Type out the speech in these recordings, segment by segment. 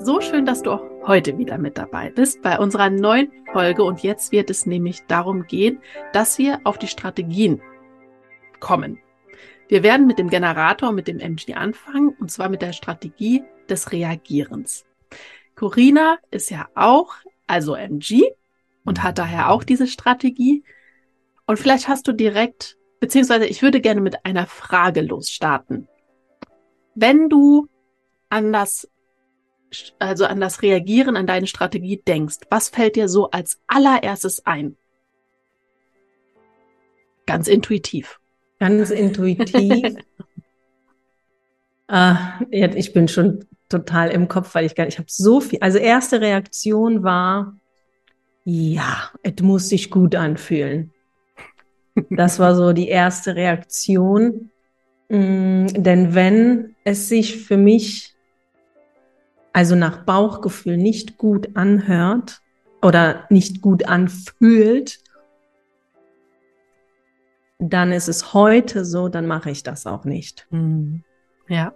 So schön, dass du auch heute wieder mit dabei bist bei unserer neuen Folge. Und jetzt wird es nämlich darum gehen, dass wir auf die Strategien kommen. Wir werden mit dem Generator, mit dem MG anfangen, und zwar mit der Strategie des Reagierens. Corina ist ja auch, also MG, und hat daher auch diese Strategie. Und vielleicht hast du direkt, beziehungsweise ich würde gerne mit einer Frage losstarten. Wenn du an das, also an das Reagieren, an deine Strategie denkst, was fällt dir so als allererstes ein? Ganz intuitiv. Ganz intuitiv. ah, ich bin schon total im Kopf, weil ich gar nicht, ich habe so viel. Also erste Reaktion war, ja, es muss sich gut anfühlen. Das war so die erste Reaktion. Mm, denn wenn es sich für mich also nach Bauchgefühl nicht gut anhört oder nicht gut anfühlt, dann ist es heute so, dann mache ich das auch nicht. Mhm. Ja.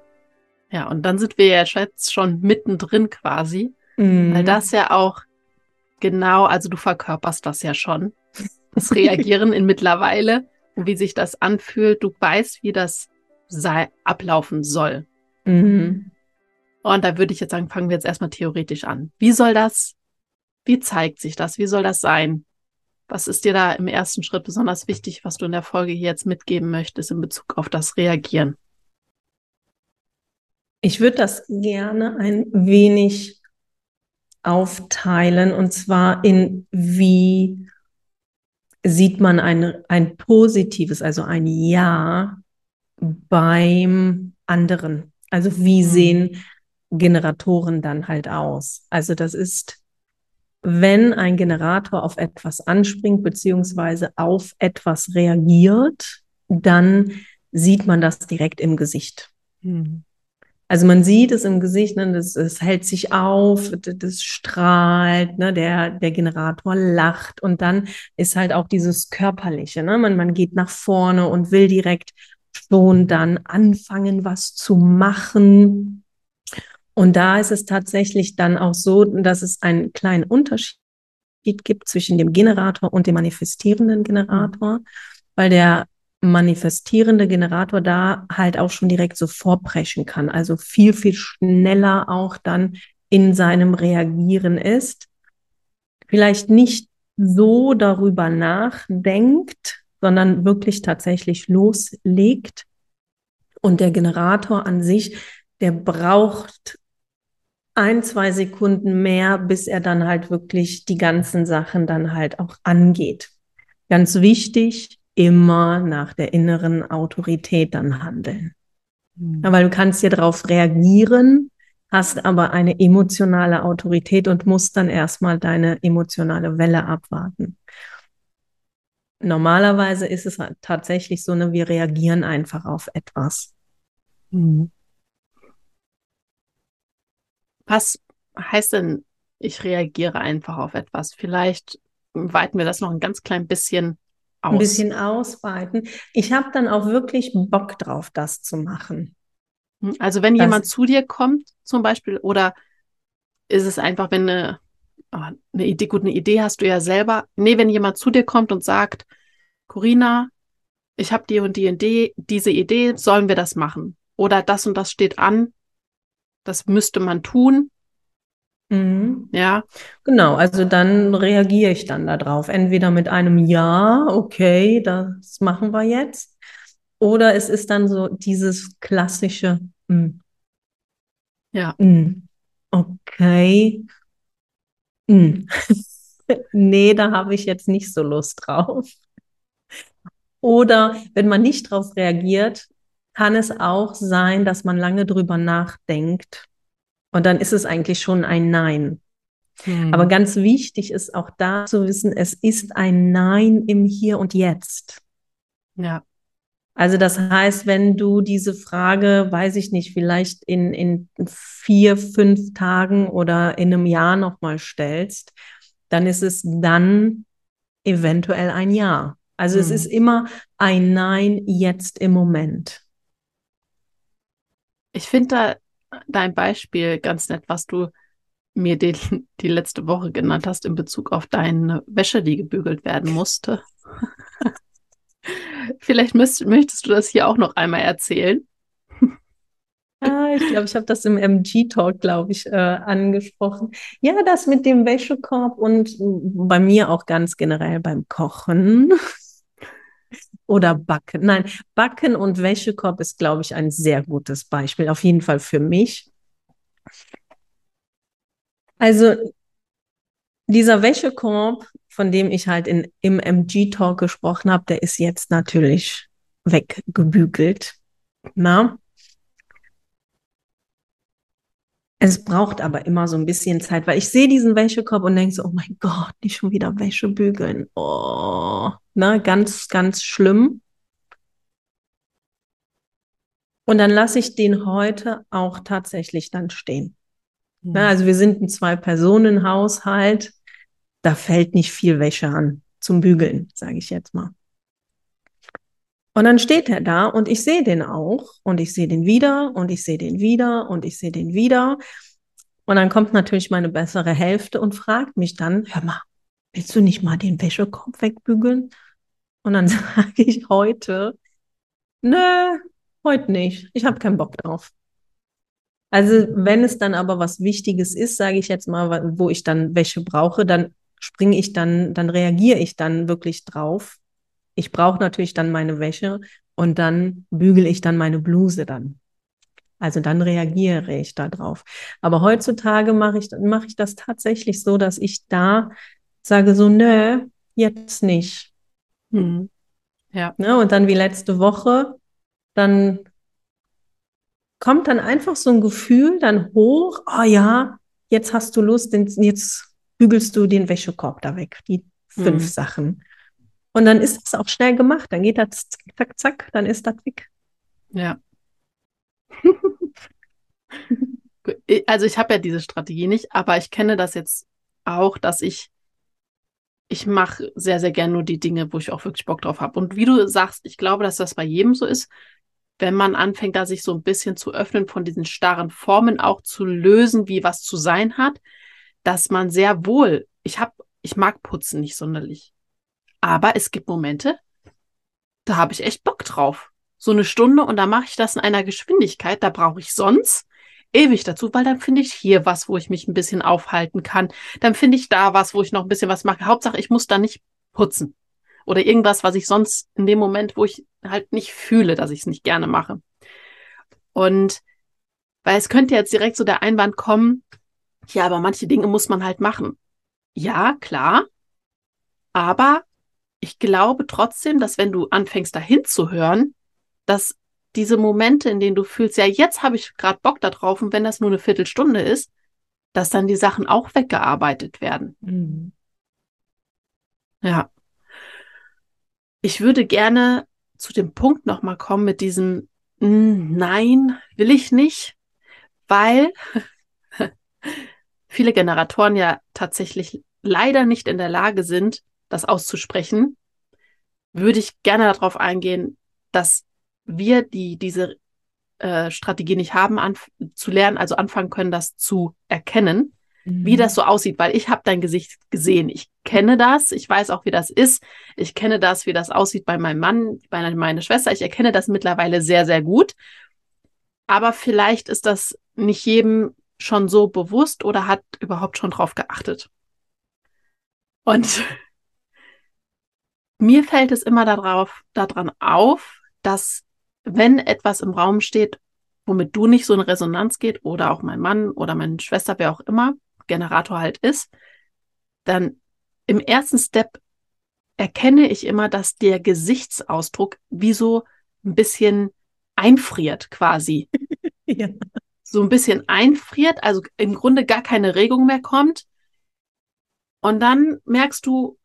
Ja, und dann sind wir ja jetzt schon mittendrin quasi, mhm. weil das ja auch genau, also du verkörperst das ja schon das Reagieren in mittlerweile, wie sich das anfühlt. Du weißt, wie das sei, ablaufen soll. Mhm. Und da würde ich jetzt sagen, fangen wir jetzt erstmal theoretisch an. Wie soll das, wie zeigt sich das? Wie soll das sein? Was ist dir da im ersten Schritt besonders wichtig, was du in der Folge hier jetzt mitgeben möchtest in Bezug auf das Reagieren? Ich würde das gerne ein wenig aufteilen und zwar in wie sieht man ein, ein positives, also ein Ja beim anderen. Also wie mhm. sehen Generatoren dann halt aus? Also das ist, wenn ein Generator auf etwas anspringt, beziehungsweise auf etwas reagiert, dann sieht man das direkt im Gesicht. Mhm. Also man sieht es im Gesicht, ne, das, das hält sich auf, das, das strahlt, ne, der, der Generator lacht und dann ist halt auch dieses Körperliche. Ne? Man, man geht nach vorne und will direkt schon dann anfangen, was zu machen. Und da ist es tatsächlich dann auch so, dass es einen kleinen Unterschied gibt zwischen dem Generator und dem manifestierenden Generator, weil der manifestierende Generator da halt auch schon direkt so vorbrechen kann, also viel, viel schneller auch dann in seinem Reagieren ist, vielleicht nicht so darüber nachdenkt, sondern wirklich tatsächlich loslegt. Und der Generator an sich, der braucht ein, zwei Sekunden mehr, bis er dann halt wirklich die ganzen Sachen dann halt auch angeht. Ganz wichtig, immer nach der inneren Autorität dann handeln. Mhm. weil du kannst ja darauf reagieren, hast aber eine emotionale Autorität und musst dann erstmal deine emotionale Welle abwarten. Normalerweise ist es tatsächlich so, ne, wir reagieren einfach auf etwas. Mhm. Was heißt denn, ich reagiere einfach auf etwas? Vielleicht weiten wir das noch ein ganz klein bisschen aus. ein bisschen ausweiten. Ich habe dann auch wirklich Bock drauf, das zu machen. Hm, also wenn das, jemand zu dir kommt, zum Beispiel, oder ist es einfach, wenn eine, oh, eine Idee, gut, eine Idee hast du ja selber. Nee, wenn jemand zu dir kommt und sagt, Corinna, ich habe die und die Idee, diese Idee, sollen wir das machen? Oder das und das steht an, das müsste man tun. Mhm. Ja. Genau, also dann reagiere ich dann darauf. Entweder mit einem Ja, okay, das machen wir jetzt. Oder es ist dann so dieses klassische mm. Ja. Mm. Okay. Mm. nee, da habe ich jetzt nicht so Lust drauf. Oder wenn man nicht darauf reagiert, kann es auch sein, dass man lange drüber nachdenkt. Und dann ist es eigentlich schon ein Nein. Hm. Aber ganz wichtig ist auch da zu wissen, es ist ein Nein im Hier und Jetzt. Ja. Also das heißt, wenn du diese Frage, weiß ich nicht, vielleicht in, in vier, fünf Tagen oder in einem Jahr nochmal stellst, dann ist es dann eventuell ein Ja. Also hm. es ist immer ein Nein jetzt im Moment. Ich finde da dein Beispiel ganz nett, was du mir die, die letzte Woche genannt hast in Bezug auf deine Wäsche, die gebügelt werden musste. Vielleicht müsst, möchtest du das hier auch noch einmal erzählen. Ah, ich glaube, ich habe das im MG-Talk, glaube ich, äh, angesprochen. Ja, das mit dem Wäschekorb und bei mir auch ganz generell beim Kochen oder Backen. Nein, Backen und Wäschekorb ist, glaube ich, ein sehr gutes Beispiel. Auf jeden Fall für mich. Also dieser Wäschekorb, von dem ich halt in, im MG-Talk gesprochen habe, der ist jetzt natürlich weggebügelt. Na? Es braucht aber immer so ein bisschen Zeit, weil ich sehe diesen Wäschekorb und denke so, oh mein Gott, nicht schon wieder Wäsche bügeln. Oh, na, ganz, ganz schlimm. Und dann lasse ich den heute auch tatsächlich dann stehen. Mhm. Na, also wir sind ein Zwei-Personen-Haushalt. Da fällt nicht viel Wäsche an zum Bügeln, sage ich jetzt mal. Und dann steht er da und ich sehe den auch und ich sehe den wieder und ich sehe den wieder und ich sehe den wieder. Und dann kommt natürlich meine bessere Hälfte und fragt mich dann, hör mal, willst du nicht mal den Wäschekorb wegbügeln? Und dann sage ich heute, nö, heute nicht. Ich habe keinen Bock drauf. Also wenn es dann aber was Wichtiges ist, sage ich jetzt mal, wo ich dann Wäsche brauche, dann springe ich dann, dann reagiere ich dann wirklich drauf ich brauche natürlich dann meine Wäsche und dann bügele ich dann meine Bluse dann. Also dann reagiere ich darauf. Aber heutzutage mache ich, mache ich das tatsächlich so, dass ich da sage so, nö, jetzt nicht. Hm. Ja. Ne? Und dann wie letzte Woche, dann kommt dann einfach so ein Gefühl dann hoch, oh ja, jetzt hast du Lust, jetzt bügelst du den Wäschekorb da weg, die fünf hm. Sachen. Und dann ist es auch schnell gemacht. Dann geht das zack, zack, zack, dann ist das weg. Ja. also ich habe ja diese Strategie nicht, aber ich kenne das jetzt auch, dass ich ich mache sehr, sehr gern nur die Dinge, wo ich auch wirklich Bock drauf habe. Und wie du sagst, ich glaube, dass das bei jedem so ist, wenn man anfängt, da sich so ein bisschen zu öffnen, von diesen starren Formen auch zu lösen, wie was zu sein hat, dass man sehr wohl, ich habe, ich mag Putzen nicht sonderlich. Aber es gibt Momente, da habe ich echt Bock drauf. So eine Stunde und da mache ich das in einer Geschwindigkeit, da brauche ich sonst ewig dazu, weil dann finde ich hier was, wo ich mich ein bisschen aufhalten kann. Dann finde ich da was, wo ich noch ein bisschen was mache. Hauptsache, ich muss da nicht putzen. Oder irgendwas, was ich sonst in dem Moment, wo ich halt nicht fühle, dass ich es nicht gerne mache. Und weil es könnte jetzt direkt so der Einwand kommen, ja, aber manche Dinge muss man halt machen. Ja, klar. Aber ich glaube trotzdem, dass wenn du anfängst, dahin zu hören, dass diese Momente, in denen du fühlst, ja, jetzt habe ich gerade Bock darauf und wenn das nur eine Viertelstunde ist, dass dann die Sachen auch weggearbeitet werden. Mhm. Ja. Ich würde gerne zu dem Punkt nochmal kommen mit diesem hm, Nein, will ich nicht, weil viele Generatoren ja tatsächlich leider nicht in der Lage sind, das auszusprechen, würde ich gerne darauf eingehen, dass wir die diese äh, Strategie nicht haben, zu lernen, also anfangen können, das zu erkennen, mhm. wie das so aussieht, weil ich habe dein Gesicht gesehen. Ich kenne das, ich weiß auch, wie das ist. Ich kenne das, wie das aussieht bei meinem Mann, bei meiner Schwester. Ich erkenne das mittlerweile sehr, sehr gut. Aber vielleicht ist das nicht jedem schon so bewusst oder hat überhaupt schon drauf geachtet. Und mir fällt es immer darauf, daran auf, dass wenn etwas im Raum steht, womit du nicht so eine Resonanz geht oder auch mein Mann oder meine Schwester, wer auch immer, Generator halt ist, dann im ersten Step erkenne ich immer, dass der Gesichtsausdruck wie so ein bisschen einfriert quasi. ja. So ein bisschen einfriert, also im Grunde gar keine Regung mehr kommt. Und dann merkst du,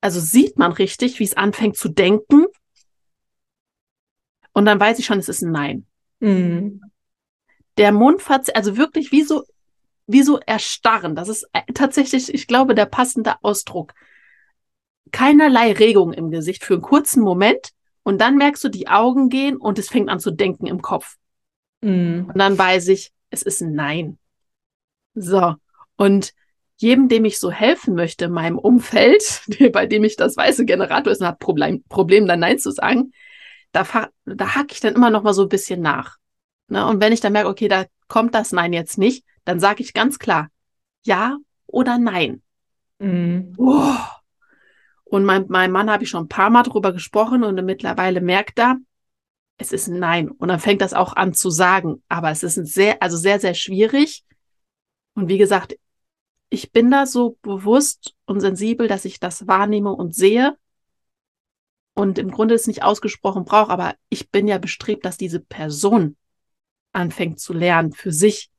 also sieht man richtig, wie es anfängt zu denken. Und dann weiß ich schon, es ist ein Nein. Mhm. Der Mund, also wirklich wie so, wie so erstarren. Das ist äh, tatsächlich, ich glaube, der passende Ausdruck. Keinerlei Regung im Gesicht für einen kurzen Moment. Und dann merkst du, die Augen gehen und es fängt an zu denken im Kopf. Mhm. Und dann weiß ich, es ist ein Nein. So. Und jedem, dem ich so helfen möchte, in meinem Umfeld, bei dem ich das weiße Generator ist und hat Problem, Problem, dann Nein zu sagen, da, da hacke ich dann immer noch mal so ein bisschen nach. Ne? Und wenn ich dann merke, okay, da kommt das Nein jetzt nicht, dann sage ich ganz klar, ja oder nein. Mhm. Oh. Und mein, mein Mann habe ich schon ein paar Mal drüber gesprochen und mittlerweile merkt er, es ist ein Nein. Und dann fängt das auch an zu sagen. Aber es ist ein sehr, also sehr, sehr schwierig. Und wie gesagt, ich bin da so bewusst und sensibel, dass ich das wahrnehme und sehe und im Grunde es nicht ausgesprochen brauche, aber ich bin ja bestrebt, dass diese Person anfängt zu lernen, für sich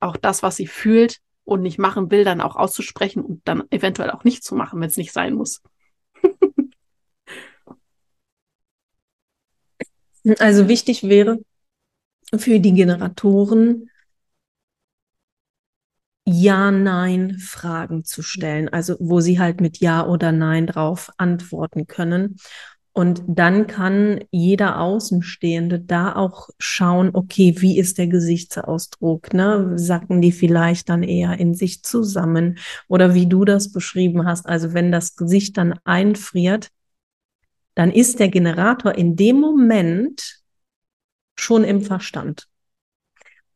auch das, was sie fühlt und nicht machen will, dann auch auszusprechen und dann eventuell auch nicht zu machen, wenn es nicht sein muss. also wichtig wäre für die Generatoren, ja-Nein-Fragen zu stellen, also wo sie halt mit Ja oder Nein drauf antworten können. Und dann kann jeder Außenstehende da auch schauen, okay, wie ist der Gesichtsausdruck? Ne? Sacken die vielleicht dann eher in sich zusammen? Oder wie du das beschrieben hast, also wenn das Gesicht dann einfriert, dann ist der Generator in dem Moment schon im Verstand.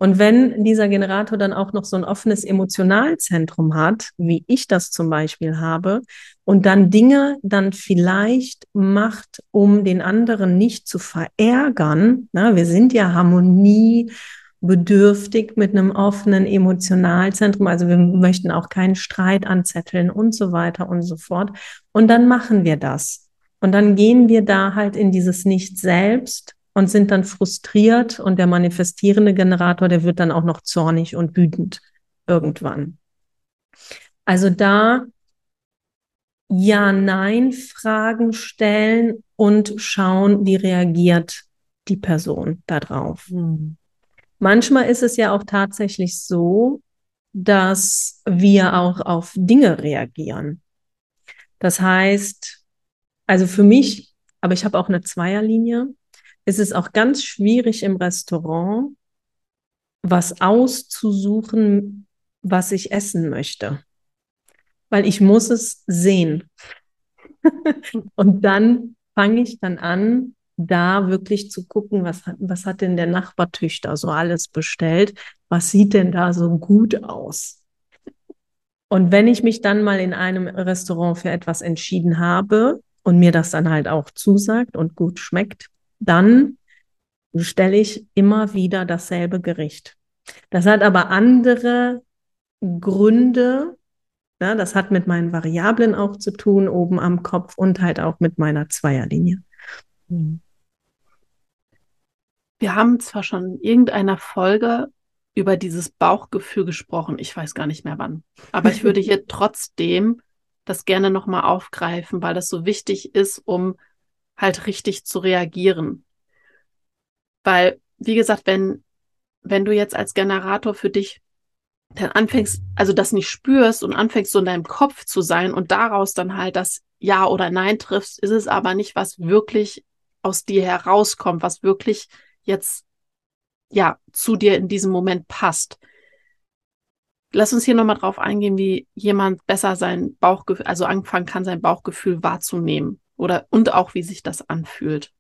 Und wenn dieser Generator dann auch noch so ein offenes Emotionalzentrum hat, wie ich das zum Beispiel habe, und dann Dinge dann vielleicht macht, um den anderen nicht zu verärgern, na, wir sind ja harmoniebedürftig mit einem offenen Emotionalzentrum, also wir möchten auch keinen Streit anzetteln und so weiter und so fort. Und dann machen wir das. Und dann gehen wir da halt in dieses Nicht selbst und sind dann frustriert und der manifestierende Generator, der wird dann auch noch zornig und wütend irgendwann. Also da Ja-Nein-Fragen stellen und schauen, wie reagiert die Person darauf. Mhm. Manchmal ist es ja auch tatsächlich so, dass wir auch auf Dinge reagieren. Das heißt, also für mich, aber ich habe auch eine Zweierlinie, ist es auch ganz schwierig im Restaurant, was auszusuchen, was ich essen möchte. Weil ich muss es sehen. und dann fange ich dann an, da wirklich zu gucken, was hat, was hat denn der Nachbartüchter so alles bestellt? Was sieht denn da so gut aus? Und wenn ich mich dann mal in einem Restaurant für etwas entschieden habe und mir das dann halt auch zusagt und gut schmeckt, dann stelle ich immer wieder dasselbe Gericht. Das hat aber andere Gründe. Ja, das hat mit meinen Variablen auch zu tun, oben am Kopf und halt auch mit meiner Zweierlinie. Wir haben zwar schon in irgendeiner Folge über dieses Bauchgefühl gesprochen, ich weiß gar nicht mehr wann, aber ich würde hier trotzdem das gerne nochmal aufgreifen, weil das so wichtig ist, um halt richtig zu reagieren. Weil, wie gesagt, wenn, wenn du jetzt als Generator für dich dann anfängst, also das nicht spürst und anfängst so in deinem Kopf zu sein und daraus dann halt das Ja oder Nein triffst, ist es aber nicht, was wirklich aus dir herauskommt, was wirklich jetzt ja zu dir in diesem Moment passt. Lass uns hier nochmal drauf eingehen, wie jemand besser sein Bauchgefühl, also anfangen kann, sein Bauchgefühl wahrzunehmen oder und auch wie sich das anfühlt.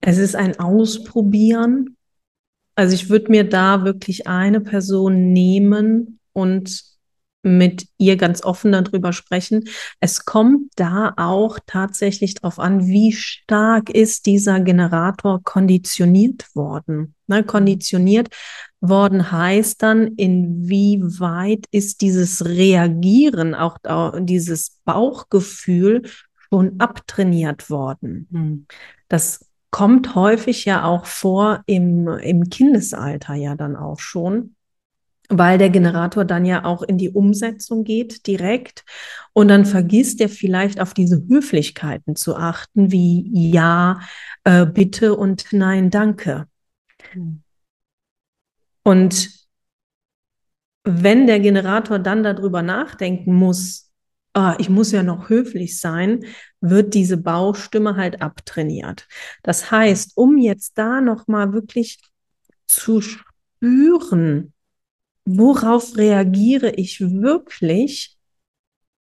Es ist ein Ausprobieren. Also ich würde mir da wirklich eine Person nehmen und mit ihr ganz offen darüber sprechen. Es kommt da auch tatsächlich darauf an, wie stark ist dieser Generator konditioniert worden. Ne, konditioniert worden heißt dann, inwieweit ist dieses Reagieren, auch dieses Bauchgefühl schon abtrainiert worden. Mhm. Das kommt häufig ja auch vor im, im Kindesalter ja dann auch schon weil der Generator dann ja auch in die Umsetzung geht direkt und dann vergisst er vielleicht auf diese Höflichkeiten zu achten, wie ja, äh, bitte und nein, danke. Mhm. Und wenn der Generator dann darüber nachdenken muss, ah, ich muss ja noch höflich sein, wird diese Baustimme halt abtrainiert. Das heißt, um jetzt da noch mal wirklich zu spüren, worauf reagiere ich wirklich?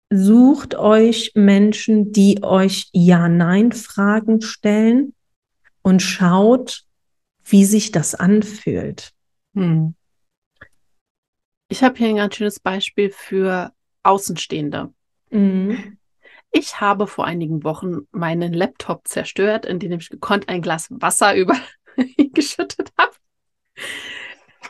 Sucht euch Menschen, die euch Ja-Nein-Fragen stellen und schaut, wie sich das anfühlt. Hm. Ich habe hier ein ganz schönes Beispiel für Außenstehende. Mhm. Ich habe vor einigen Wochen meinen Laptop zerstört, indem ich gekonnt ein Glas Wasser über ihn geschüttet habe.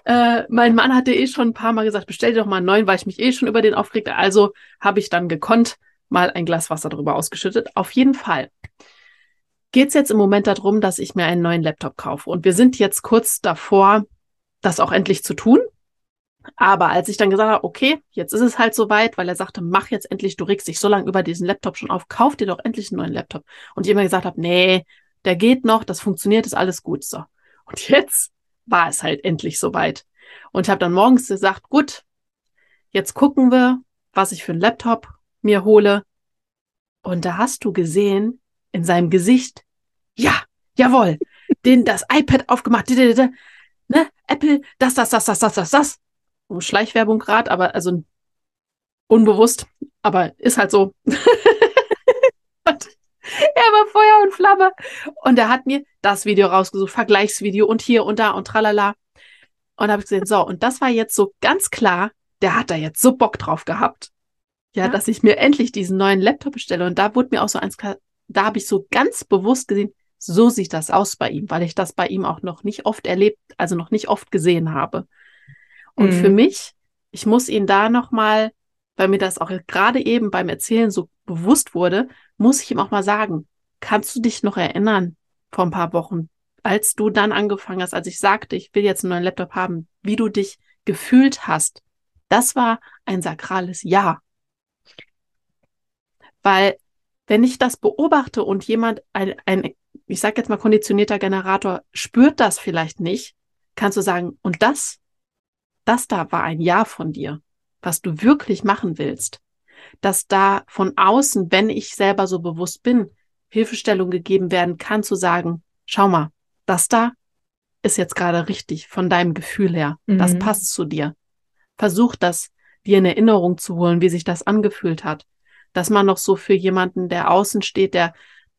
Äh, mein Mann hatte eh schon ein paar Mal gesagt, bestell dir doch mal einen neuen, weil ich mich eh schon über den aufregte. Also habe ich dann gekonnt mal ein Glas Wasser darüber ausgeschüttet. Auf jeden Fall geht es jetzt im Moment darum, dass ich mir einen neuen Laptop kaufe. Und wir sind jetzt kurz davor, das auch endlich zu tun. Aber als ich dann gesagt habe, okay, jetzt ist es halt soweit, weil er sagte, mach jetzt endlich, du regst dich so lange über diesen Laptop schon auf, kauf dir doch endlich einen neuen Laptop. Und ich immer gesagt habe, nee, der geht noch, das funktioniert, ist alles gut so. Und jetzt war es halt endlich soweit. Und habe dann morgens gesagt, gut, jetzt gucken wir, was ich für einen Laptop mir hole. Und da hast du gesehen in seinem Gesicht, ja, jawohl, den das iPad aufgemacht, ne, Apple, das, das, das, das, das, das, das. Schleichwerbung gerade, aber also unbewusst, aber ist halt so. Er war Feuer und Flamme. Und er hat mir das Video rausgesucht, Vergleichsvideo und hier und da und tralala. Und habe ich gesehen, so, und das war jetzt so ganz klar, der hat da jetzt so Bock drauf gehabt. Ja, ja. dass ich mir endlich diesen neuen Laptop bestelle. Und da wurde mir auch so eins klar, da habe ich so ganz bewusst gesehen, so sieht das aus bei ihm, weil ich das bei ihm auch noch nicht oft erlebt, also noch nicht oft gesehen habe. Und mhm. für mich, ich muss ihn da nochmal, weil mir das auch gerade eben beim Erzählen so bewusst wurde, muss ich ihm auch mal sagen, kannst du dich noch erinnern vor ein paar Wochen, als du dann angefangen hast, als ich sagte, ich will jetzt einen neuen Laptop haben, wie du dich gefühlt hast? Das war ein sakrales Ja. Weil wenn ich das beobachte und jemand, ein, ein ich sage jetzt mal konditionierter Generator, spürt das vielleicht nicht, kannst du sagen, und das, das da war ein Ja von dir, was du wirklich machen willst dass da von außen, wenn ich selber so bewusst bin, Hilfestellung gegeben werden kann, zu sagen, schau mal, das da ist jetzt gerade richtig von deinem Gefühl her. Mhm. Das passt zu dir. Versuch das dir in Erinnerung zu holen, wie sich das angefühlt hat. Dass man noch so für jemanden, der außen steht, der,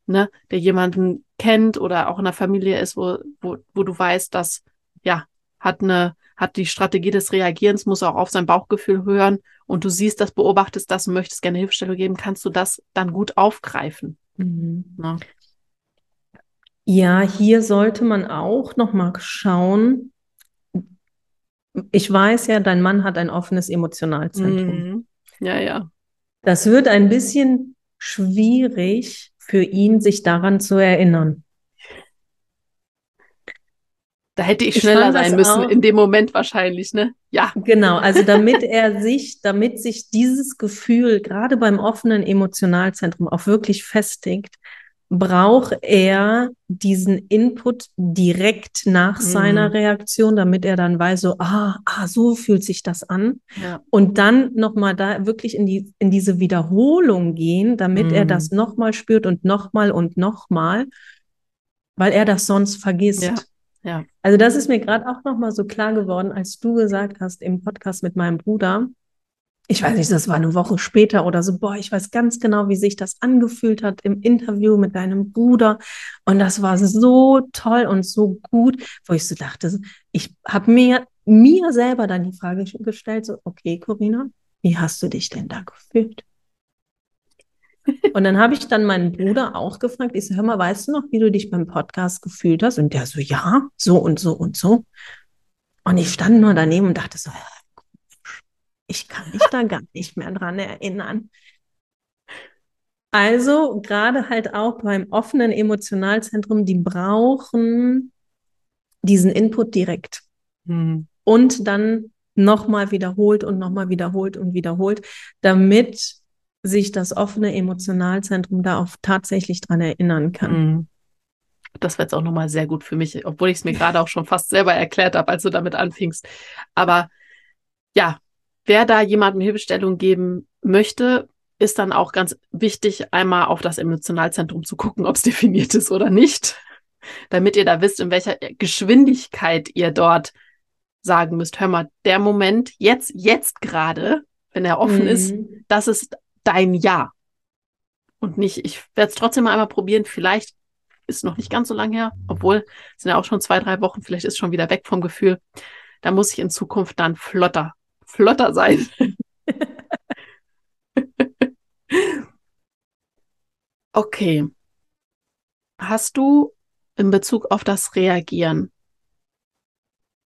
ne, der jemanden kennt oder auch in der Familie ist, wo, wo, wo du weißt, dass, ja, hat eine, hat die Strategie des Reagierens, muss auch auf sein Bauchgefühl hören und du siehst das, beobachtest das und möchtest gerne Hilfestellung geben, kannst du das dann gut aufgreifen. Mhm. Ja. ja, hier sollte man auch noch mal schauen. Ich weiß ja, dein Mann hat ein offenes Emotionalzentrum. Mhm. Ja, ja. Das wird ein bisschen schwierig für ihn, sich daran zu erinnern. Da hätte ich, ich schneller sein müssen auch. in dem Moment wahrscheinlich, ne? Ja. Genau, also damit er sich, damit sich dieses Gefühl gerade beim offenen Emotionalzentrum auch wirklich festigt, braucht er diesen Input direkt nach mhm. seiner Reaktion, damit er dann weiß, so, ah, ah, so fühlt sich das an. Ja. Und dann nochmal da wirklich in, die, in diese Wiederholung gehen, damit mhm. er das nochmal spürt und nochmal und nochmal, weil er das sonst vergisst. Ja. Ja. Also das ist mir gerade auch nochmal so klar geworden, als du gesagt hast im Podcast mit meinem Bruder, ich weiß nicht, das war eine Woche später oder so, boah, ich weiß ganz genau, wie sich das angefühlt hat im Interview mit deinem Bruder. Und das war so toll und so gut, wo ich so dachte, ich habe mir, mir selber dann die Frage gestellt, so, okay, Corinna, wie hast du dich denn da gefühlt? Und dann habe ich dann meinen Bruder auch gefragt, ich so, hör mal, weißt du noch, wie du dich beim Podcast gefühlt hast? Und der so, ja, so und so und so. Und ich stand nur daneben und dachte so, ich kann mich da gar nicht mehr dran erinnern. Also gerade halt auch beim offenen Emotionalzentrum, die brauchen diesen Input direkt. Hm. Und dann nochmal wiederholt und nochmal wiederholt und wiederholt, damit sich das offene Emotionalzentrum da auch tatsächlich dran erinnern kann. Hm. Das war jetzt auch nochmal sehr gut für mich, obwohl ich es mir gerade auch schon fast selber erklärt habe, als du damit anfingst. Aber ja, wer da jemandem Hilfestellung geben möchte, ist dann auch ganz wichtig, einmal auf das Emotionalzentrum zu gucken, ob es definiert ist oder nicht, damit ihr da wisst, in welcher Geschwindigkeit ihr dort sagen müsst, hör mal, der Moment, jetzt, jetzt gerade, wenn er offen mhm. ist, das ist dein Ja. Und nicht, ich werde es trotzdem mal einmal probieren, vielleicht ist noch nicht ganz so lange her, obwohl es sind ja auch schon zwei, drei Wochen, vielleicht ist schon wieder weg vom Gefühl. Da muss ich in Zukunft dann flotter flotter sein. okay. Hast du in Bezug auf das Reagieren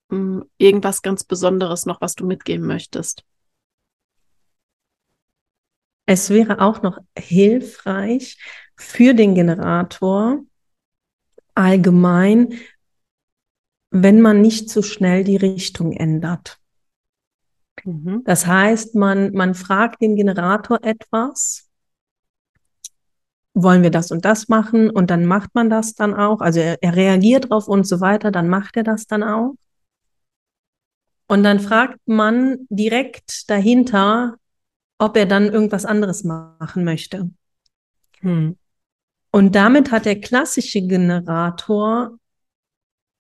hm, irgendwas ganz Besonderes noch, was du mitgeben möchtest? Es wäre auch noch hilfreich für den Generator allgemein, wenn man nicht zu schnell die Richtung ändert. Mhm. Das heißt, man, man fragt den Generator etwas, wollen wir das und das machen und dann macht man das dann auch. Also er, er reagiert drauf und so weiter, dann macht er das dann auch. Und dann fragt man direkt dahinter, ob er dann irgendwas anderes machen möchte. Hm. Und damit hat der klassische Generator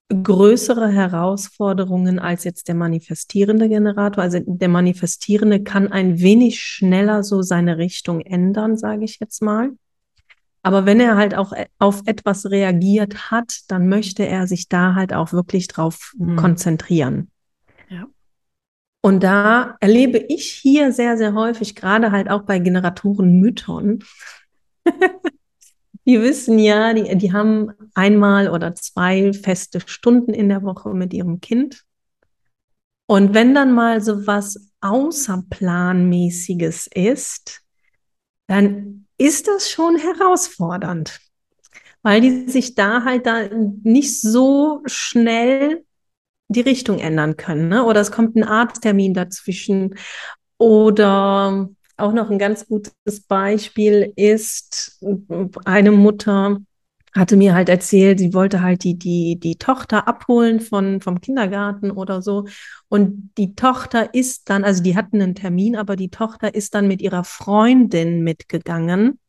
größere Herausforderungen als jetzt der manifestierende Generator. Also der manifestierende kann ein wenig schneller so seine Richtung ändern, sage ich jetzt mal. Aber wenn er halt auch e-, auf etwas reagiert hat, dann möchte er sich da halt auch wirklich drauf mhm. konzentrieren. Ja. Und da erlebe ich hier sehr, sehr häufig, gerade halt auch bei Generatorenmython, Die wissen ja, die, die haben einmal oder zwei feste Stunden in der Woche mit ihrem Kind. Und wenn dann mal so was Außerplanmäßiges ist, dann ist das schon herausfordernd, weil die sich da halt da nicht so schnell die Richtung ändern können. Ne? Oder es kommt ein Arzttermin dazwischen oder auch noch ein ganz gutes Beispiel ist, eine Mutter hatte mir halt erzählt, sie wollte halt die, die, die Tochter abholen von, vom Kindergarten oder so. Und die Tochter ist dann, also die hatten einen Termin, aber die Tochter ist dann mit ihrer Freundin mitgegangen.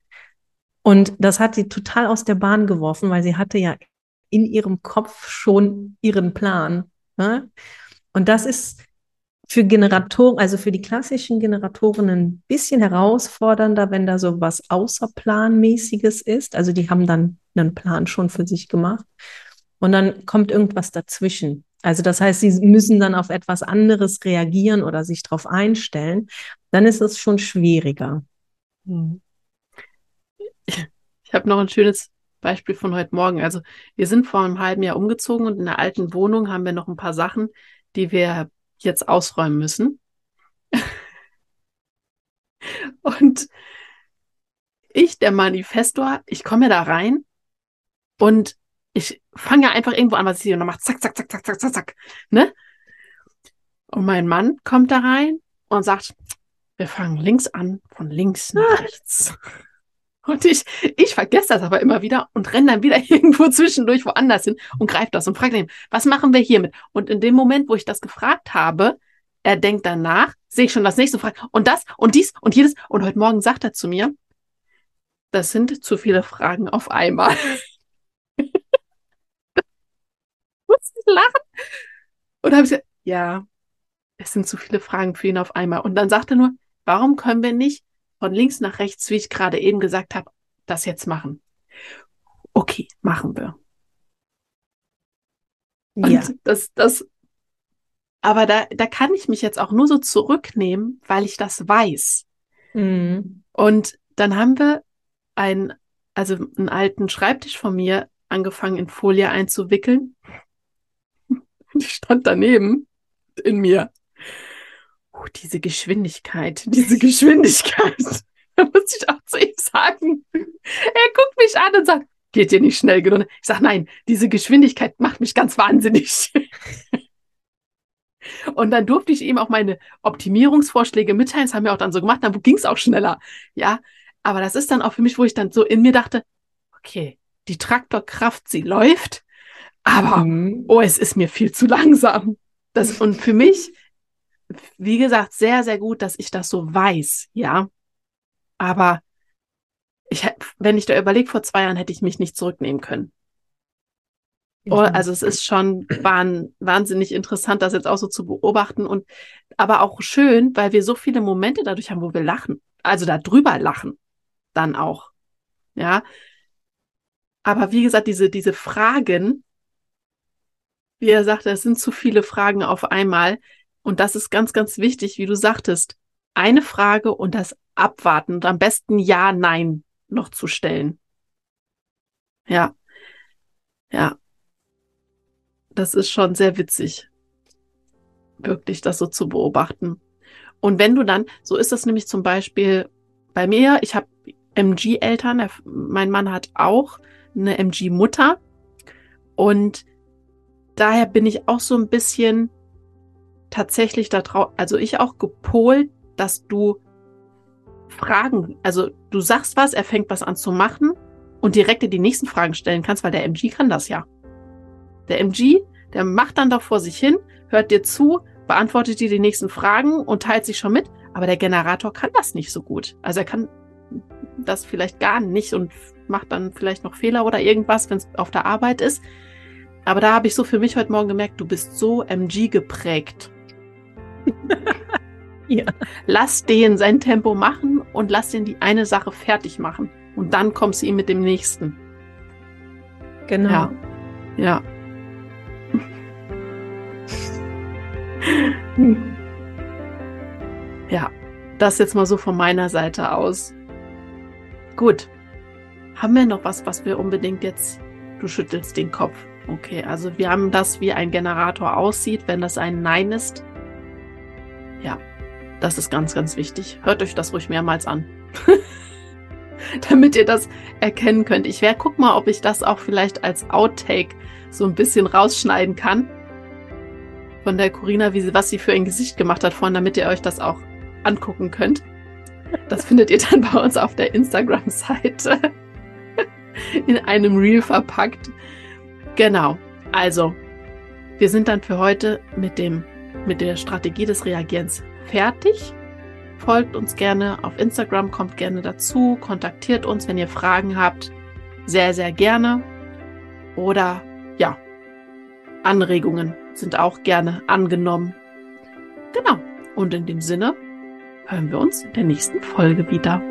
Und das hat sie total aus der Bahn geworfen, weil sie hatte ja in ihrem Kopf schon ihren Plan. Ne? Und das ist, für Generatoren, also für die klassischen Generatoren ein bisschen herausfordernder, wenn da so was Außerplanmäßiges ist. Also die haben dann einen Plan schon für sich gemacht. Und dann kommt irgendwas dazwischen. Also das heißt, sie müssen dann auf etwas anderes reagieren oder sich darauf einstellen. Dann ist es schon schwieriger. Hm. Ich habe noch ein schönes Beispiel von heute Morgen. Also wir sind vor einem halben Jahr umgezogen und in der alten Wohnung haben wir noch ein paar Sachen, die wir jetzt ausräumen müssen. und ich, der Manifestor, ich komme da rein und ich fange einfach irgendwo an, was ich sehe und dann macht zack, zack, zack, zack, zack, zack, zack, ne? Und mein Mann kommt da rein und sagt, wir fangen links an, von links nach rechts. Und ich, ich vergesse das aber immer wieder und renne dann wieder irgendwo zwischendurch woanders hin und greife das und frage ihn, was machen wir hiermit? Und in dem Moment, wo ich das gefragt habe, er denkt danach, sehe ich schon das nächste und frage, und das und dies und jedes. Und heute Morgen sagt er zu mir, das sind zu viele Fragen auf einmal. muss nicht lachen. Und habe ich gesagt, ja, es sind zu viele Fragen für ihn auf einmal. Und dann sagt er nur, warum können wir nicht von links nach rechts, wie ich gerade eben gesagt habe, das jetzt machen? Okay, machen wir. Und ja. das, das, aber da, da kann ich mich jetzt auch nur so zurücknehmen, weil ich das weiß. Mhm. Und dann haben wir einen, also einen alten Schreibtisch von mir angefangen in Folie einzuwickeln. Die stand daneben in mir. Oh, diese Geschwindigkeit, diese Geschwindigkeit. da muss ich auch zu ihm sagen. Er guckt mich an und sagt, geht dir nicht schnell genug. Ich sage, nein, diese Geschwindigkeit macht mich ganz wahnsinnig. Und dann durfte ich ihm auch meine Optimierungsvorschläge mitteilen. Das haben wir auch dann so gemacht. Dann ging es auch schneller. Ja, aber das ist dann auch für mich, wo ich dann so in mir dachte, okay, die Traktorkraft, sie läuft, aber mhm. oh, es ist mir viel zu langsam. Das, und für mich, wie gesagt, sehr, sehr gut, dass ich das so weiß, ja. Aber ich, wenn ich da überlege, vor zwei Jahren hätte ich mich nicht zurücknehmen können. Oh, also es ist schon wahnsinnig interessant, das jetzt auch so zu beobachten und aber auch schön, weil wir so viele Momente dadurch haben, wo wir lachen, also da drüber lachen, dann auch, ja. Aber wie gesagt, diese diese Fragen, wie er sagte, es sind zu viele Fragen auf einmal und das ist ganz ganz wichtig, wie du sagtest, eine Frage und das Abwarten und am besten Ja, Nein noch zu stellen. Ja, ja das ist schon sehr witzig, wirklich das so zu beobachten. Und wenn du dann, so ist das nämlich zum Beispiel bei mir, ich habe MG-Eltern, mein Mann hat auch eine MG-Mutter und daher bin ich auch so ein bisschen tatsächlich da drauf, also ich auch gepolt, dass du Fragen, also du sagst was, er fängt was an zu machen und direkt dir die nächsten Fragen stellen kannst, weil der MG kann das ja. Der MG, der macht dann doch vor sich hin, hört dir zu, beantwortet dir die nächsten Fragen und teilt sich schon mit. Aber der Generator kann das nicht so gut. Also er kann das vielleicht gar nicht und macht dann vielleicht noch Fehler oder irgendwas, wenn es auf der Arbeit ist. Aber da habe ich so für mich heute Morgen gemerkt, du bist so MG geprägt. ja. Lass den sein Tempo machen und lass den die eine Sache fertig machen. Und dann kommst du ihm mit dem nächsten. Genau. Ja. ja. ja, das jetzt mal so von meiner Seite aus. Gut. Haben wir noch was, was wir unbedingt jetzt. Du schüttelst den Kopf. Okay, also wir haben das, wie ein Generator aussieht, wenn das ein Nein ist. Ja, das ist ganz, ganz wichtig. Hört euch das ruhig mehrmals an. Damit ihr das erkennen könnt. Ich werde guck mal, ob ich das auch vielleicht als Outtake so ein bisschen rausschneiden kann von der Corina, wie sie, was sie für ein Gesicht gemacht hat vorhin, damit ihr euch das auch angucken könnt. Das findet ihr dann bei uns auf der Instagram-Seite in einem Reel verpackt. Genau. Also, wir sind dann für heute mit dem, mit der Strategie des Reagierens fertig. Folgt uns gerne auf Instagram, kommt gerne dazu, kontaktiert uns, wenn ihr Fragen habt. Sehr, sehr gerne. Oder ja, Anregungen sind auch gerne angenommen. Genau. Und in dem Sinne hören wir uns in der nächsten Folge wieder.